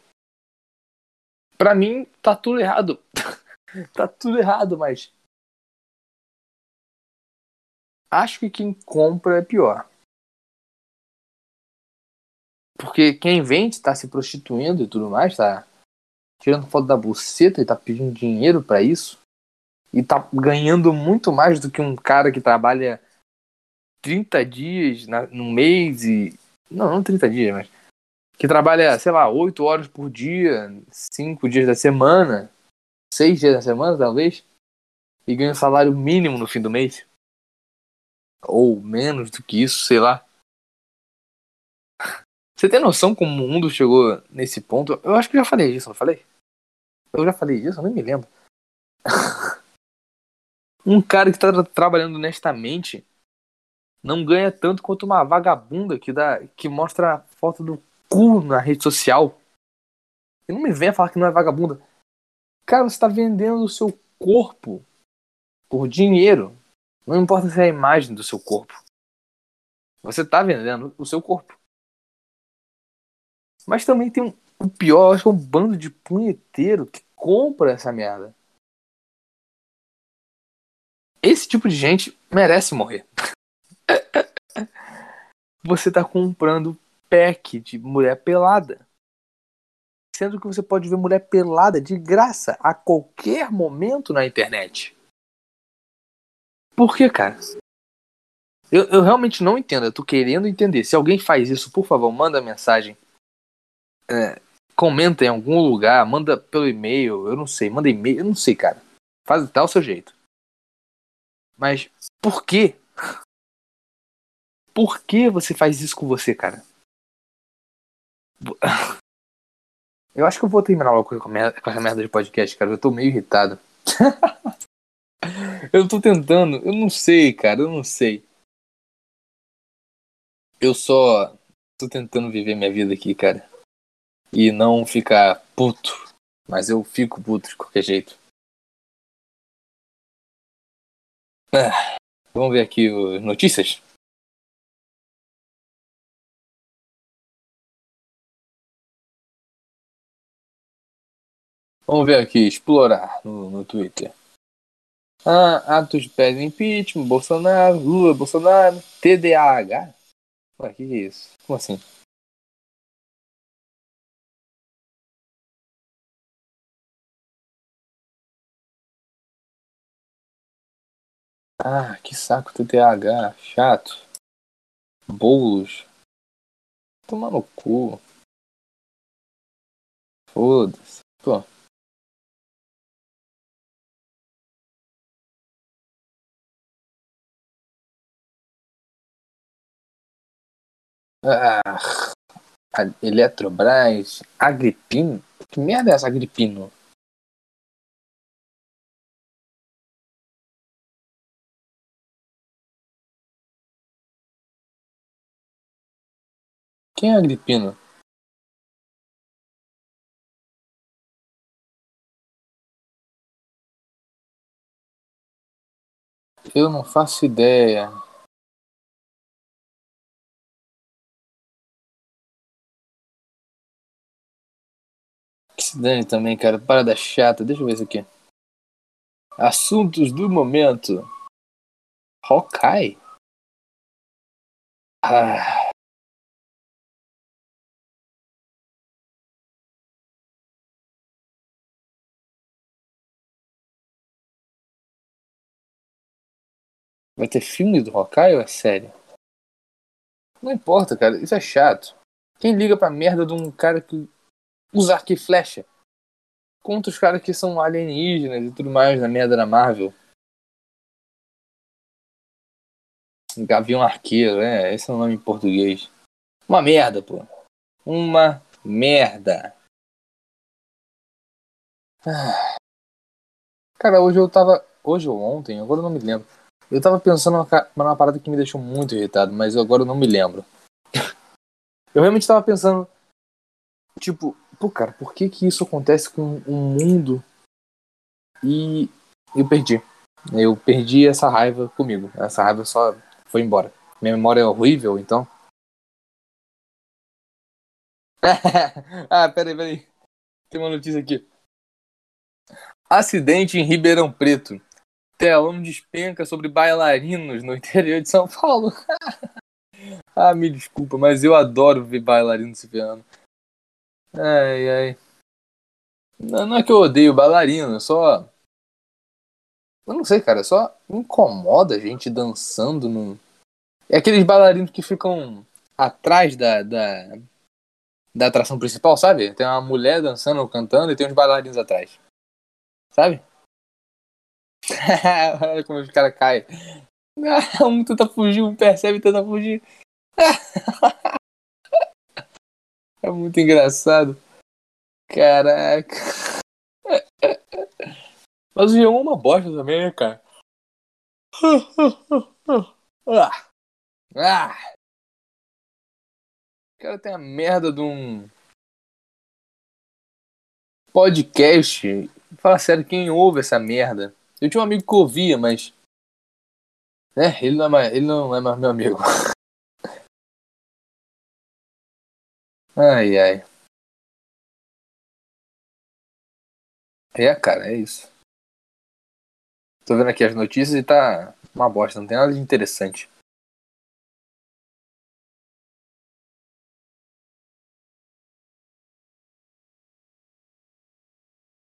Pra mim, tá tudo errado. tá tudo errado, mas. Acho que quem compra é pior. Porque quem vende tá se prostituindo e tudo mais, tá tirando foto da buceta e tá pedindo dinheiro pra isso. E tá ganhando muito mais do que um cara que trabalha 30 dias na, no mês e. Não, não 30 dias, mas. Que trabalha, sei lá, 8 horas por dia, 5 dias da semana, 6 dias da semana, talvez. E ganha um salário mínimo no fim do mês. Ou menos do que isso, sei lá. Você tem noção como o mundo chegou nesse ponto? Eu acho que eu já falei disso, não falei? Eu já falei disso, eu nem me lembro. um cara que tá tra- trabalhando honestamente não ganha tanto quanto uma vagabunda que, dá, que mostra a foto do cu na rede social. E não me venha falar que não é vagabunda. Cara, você tá vendendo o seu corpo por dinheiro. Não importa se é a imagem do seu corpo. Você tá vendendo o seu corpo. Mas também tem um, o pior, acho que é um bando de punheteiro que compra essa merda. Esse tipo de gente merece morrer. Você tá comprando pack de mulher pelada. Sendo que você pode ver mulher pelada de graça a qualquer momento na internet. Por que, cara? Eu, eu realmente não entendo. Eu tô querendo entender. Se alguém faz isso, por favor, manda mensagem. É, comenta em algum lugar, manda pelo e-mail, eu não sei, manda e-mail, eu não sei, cara. Faz o seu jeito. Mas por quê? Por que você faz isso com você, cara? Eu acho que eu vou terminar logo com, com essa merda de podcast, cara. Eu tô meio irritado. eu tô tentando, eu não sei, cara, eu não sei. Eu só tô tentando viver minha vida aqui, cara. E não ficar puto. Mas eu fico puto de qualquer jeito. Ah, vamos ver aqui as notícias? Vamos ver aqui, explorar no, no Twitter. Ah, atos pedem impeachment, Bolsonaro, Lula, Bolsonaro, TDAH? Ué, que é isso? Como assim? Ah, que saco, TDAH, chato. Bolos. Toma no cu. Foda-se. Pô. Ah, Eletrobras, Agripino? Que merda é essa Agripino? Quem é Agripino? Eu não faço ideia. Que se dane também, cara. Parada chata. Deixa eu ver isso aqui. Assuntos do momento. Hawkeye? Ah. Vai ter filme do Hawkeye ou é sério? Não importa, cara. Isso é chato. Quem liga pra merda de um cara que usa arco e flecha? Contra os caras que são alienígenas e tudo mais na merda da Marvel. Gavião Arqueiro, é, esse é o nome em português. Uma merda, pô. Uma merda. Ah. Cara, hoje eu tava. Hoje ou ontem, agora eu não me lembro. Eu tava pensando numa, numa parada que me deixou muito irritado, mas agora eu não me lembro. eu realmente tava pensando. Tipo, pô, cara, por que que isso acontece com um mundo e eu perdi? Eu perdi essa raiva comigo. Essa raiva só foi embora. Minha memória é horrível, então. ah, peraí, peraí. Tem uma notícia aqui. Acidente em Ribeirão Preto. Telão despenca sobre bailarinos no interior de São Paulo. ah, me desculpa, mas eu adoro ver bailarino se ferrando. Ai, ai. Não, não é que eu odeio bailarino, só. Eu não sei, cara, só incomoda a gente dançando no. É aqueles bailarinos que ficam atrás da, da, da atração principal, sabe? Tem uma mulher dançando ou cantando e tem uns bailarinos atrás. Sabe? Olha como os caras caem. Um tenta fugir, um percebe tenta fugir. É muito engraçado. Caraca. Mas o G1 é uma bosta também, né, cara? Ah. Ah. O cara tem a merda de um podcast. Fala sério, quem ouve essa merda? Eu tinha um amigo que ouvia, mas. É, ele não é mais, ele não é mais meu amigo. Ai, ai. É, cara, é isso. Tô vendo aqui as notícias e tá uma bosta, não tem nada de interessante.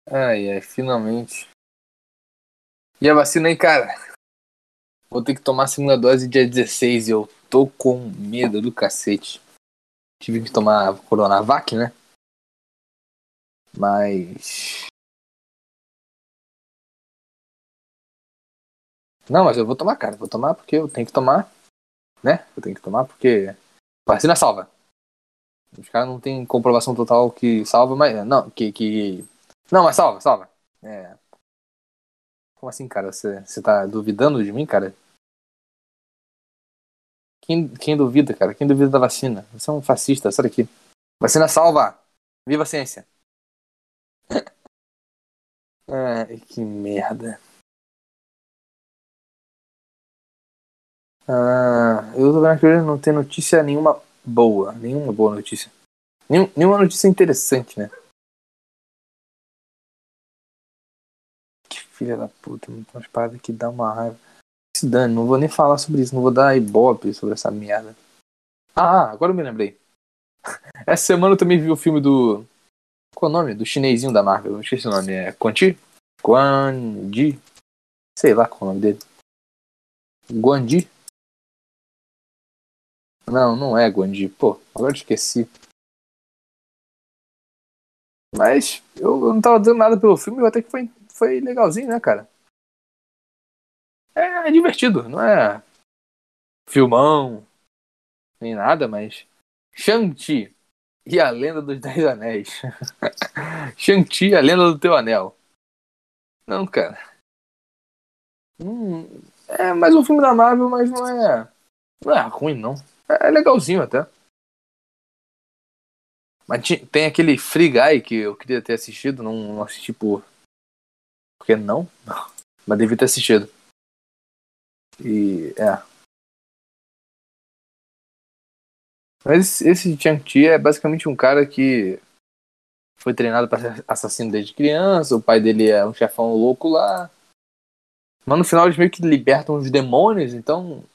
Ai, ai, finalmente. E a vacina aí, cara? Vou ter que tomar a segunda dose dia 16 e eu tô com medo do cacete. Tive que tomar Coronavac, né? Mas. Não, mas eu vou tomar, cara. Vou tomar porque eu tenho que tomar. Né? Eu tenho que tomar porque. Vacina salva. Os caras não tem comprovação total que salva, mas. Não, que. que... Não, mas salva, salva. É. Como assim, cara? Você, tá duvidando de mim, cara? Quem, quem duvida, cara? Quem duvida da vacina? Você é um fascista, sai daqui. Vacina salva! Viva a ciência! Ai, que merda. Ah, eu tô vendo que não tem notícia nenhuma boa. Nenhuma boa notícia. Nenhum, nenhuma notícia interessante, né? Filha da puta, umas paradas que dá uma raiva. Se dane, não vou nem falar sobre isso, não vou dar ibope sobre essa merda. Ah, agora eu me lembrei. Essa semana eu também vi o filme do. Qual é o nome? Do chinesinho da Marvel. Eu esqueci o nome. É Quan Chi? Quan Ji? Sei lá qual é o nome dele. Guandi? Não, não é Guandi. Pô, agora eu esqueci. Mas eu, eu não tava dando nada pelo filme, até que foi foi legalzinho, né, cara? É, é divertido, não é filmão, nem nada, mas. Shang-Chi e a Lenda dos Dez Anéis. Shang-Chi, a Lenda do Teu Anel. Não, cara. Hum, é mais um filme da Marvel, mas não é. Não é ruim, não. É, é legalzinho até. Mas tem aquele Free Guy que eu queria ter assistido, não, não assisti por porque não? Mas devia ter assistido. E é. Mas esse Chang-Chi é basicamente um cara que foi treinado para ser assassino desde criança, o pai dele é um chefão louco lá. Mas no final eles meio que libertam os demônios, então.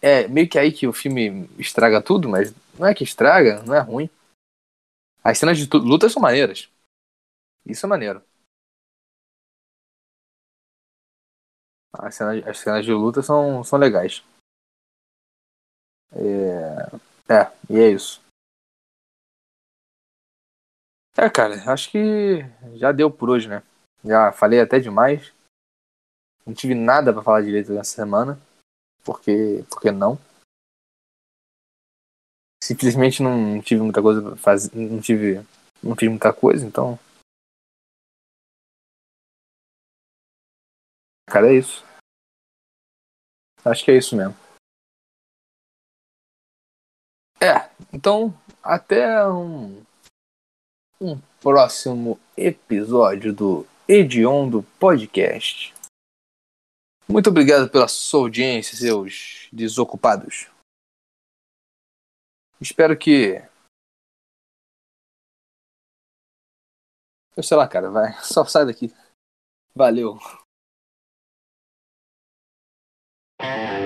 É meio que aí que o filme estraga tudo, mas não é que estraga, não é ruim. As cenas de luta são maneiras. Isso é maneiro. As cenas, as cenas de luta são, são legais. É... é, e é isso. É, cara, acho que já deu por hoje, né? Já falei até demais. Não tive nada para falar direito nessa semana. Porque, porque não. Simplesmente não tive muita coisa pra fazer. Não tive. Não fiz muita coisa, então. Cara, é isso. Acho que é isso mesmo. É, então até um, um próximo episódio do Ediondo Podcast. Muito obrigado pela sua audiência, seus desocupados. Espero que. Eu sei lá, cara, vai. Só sai daqui. Valeu. Thank you.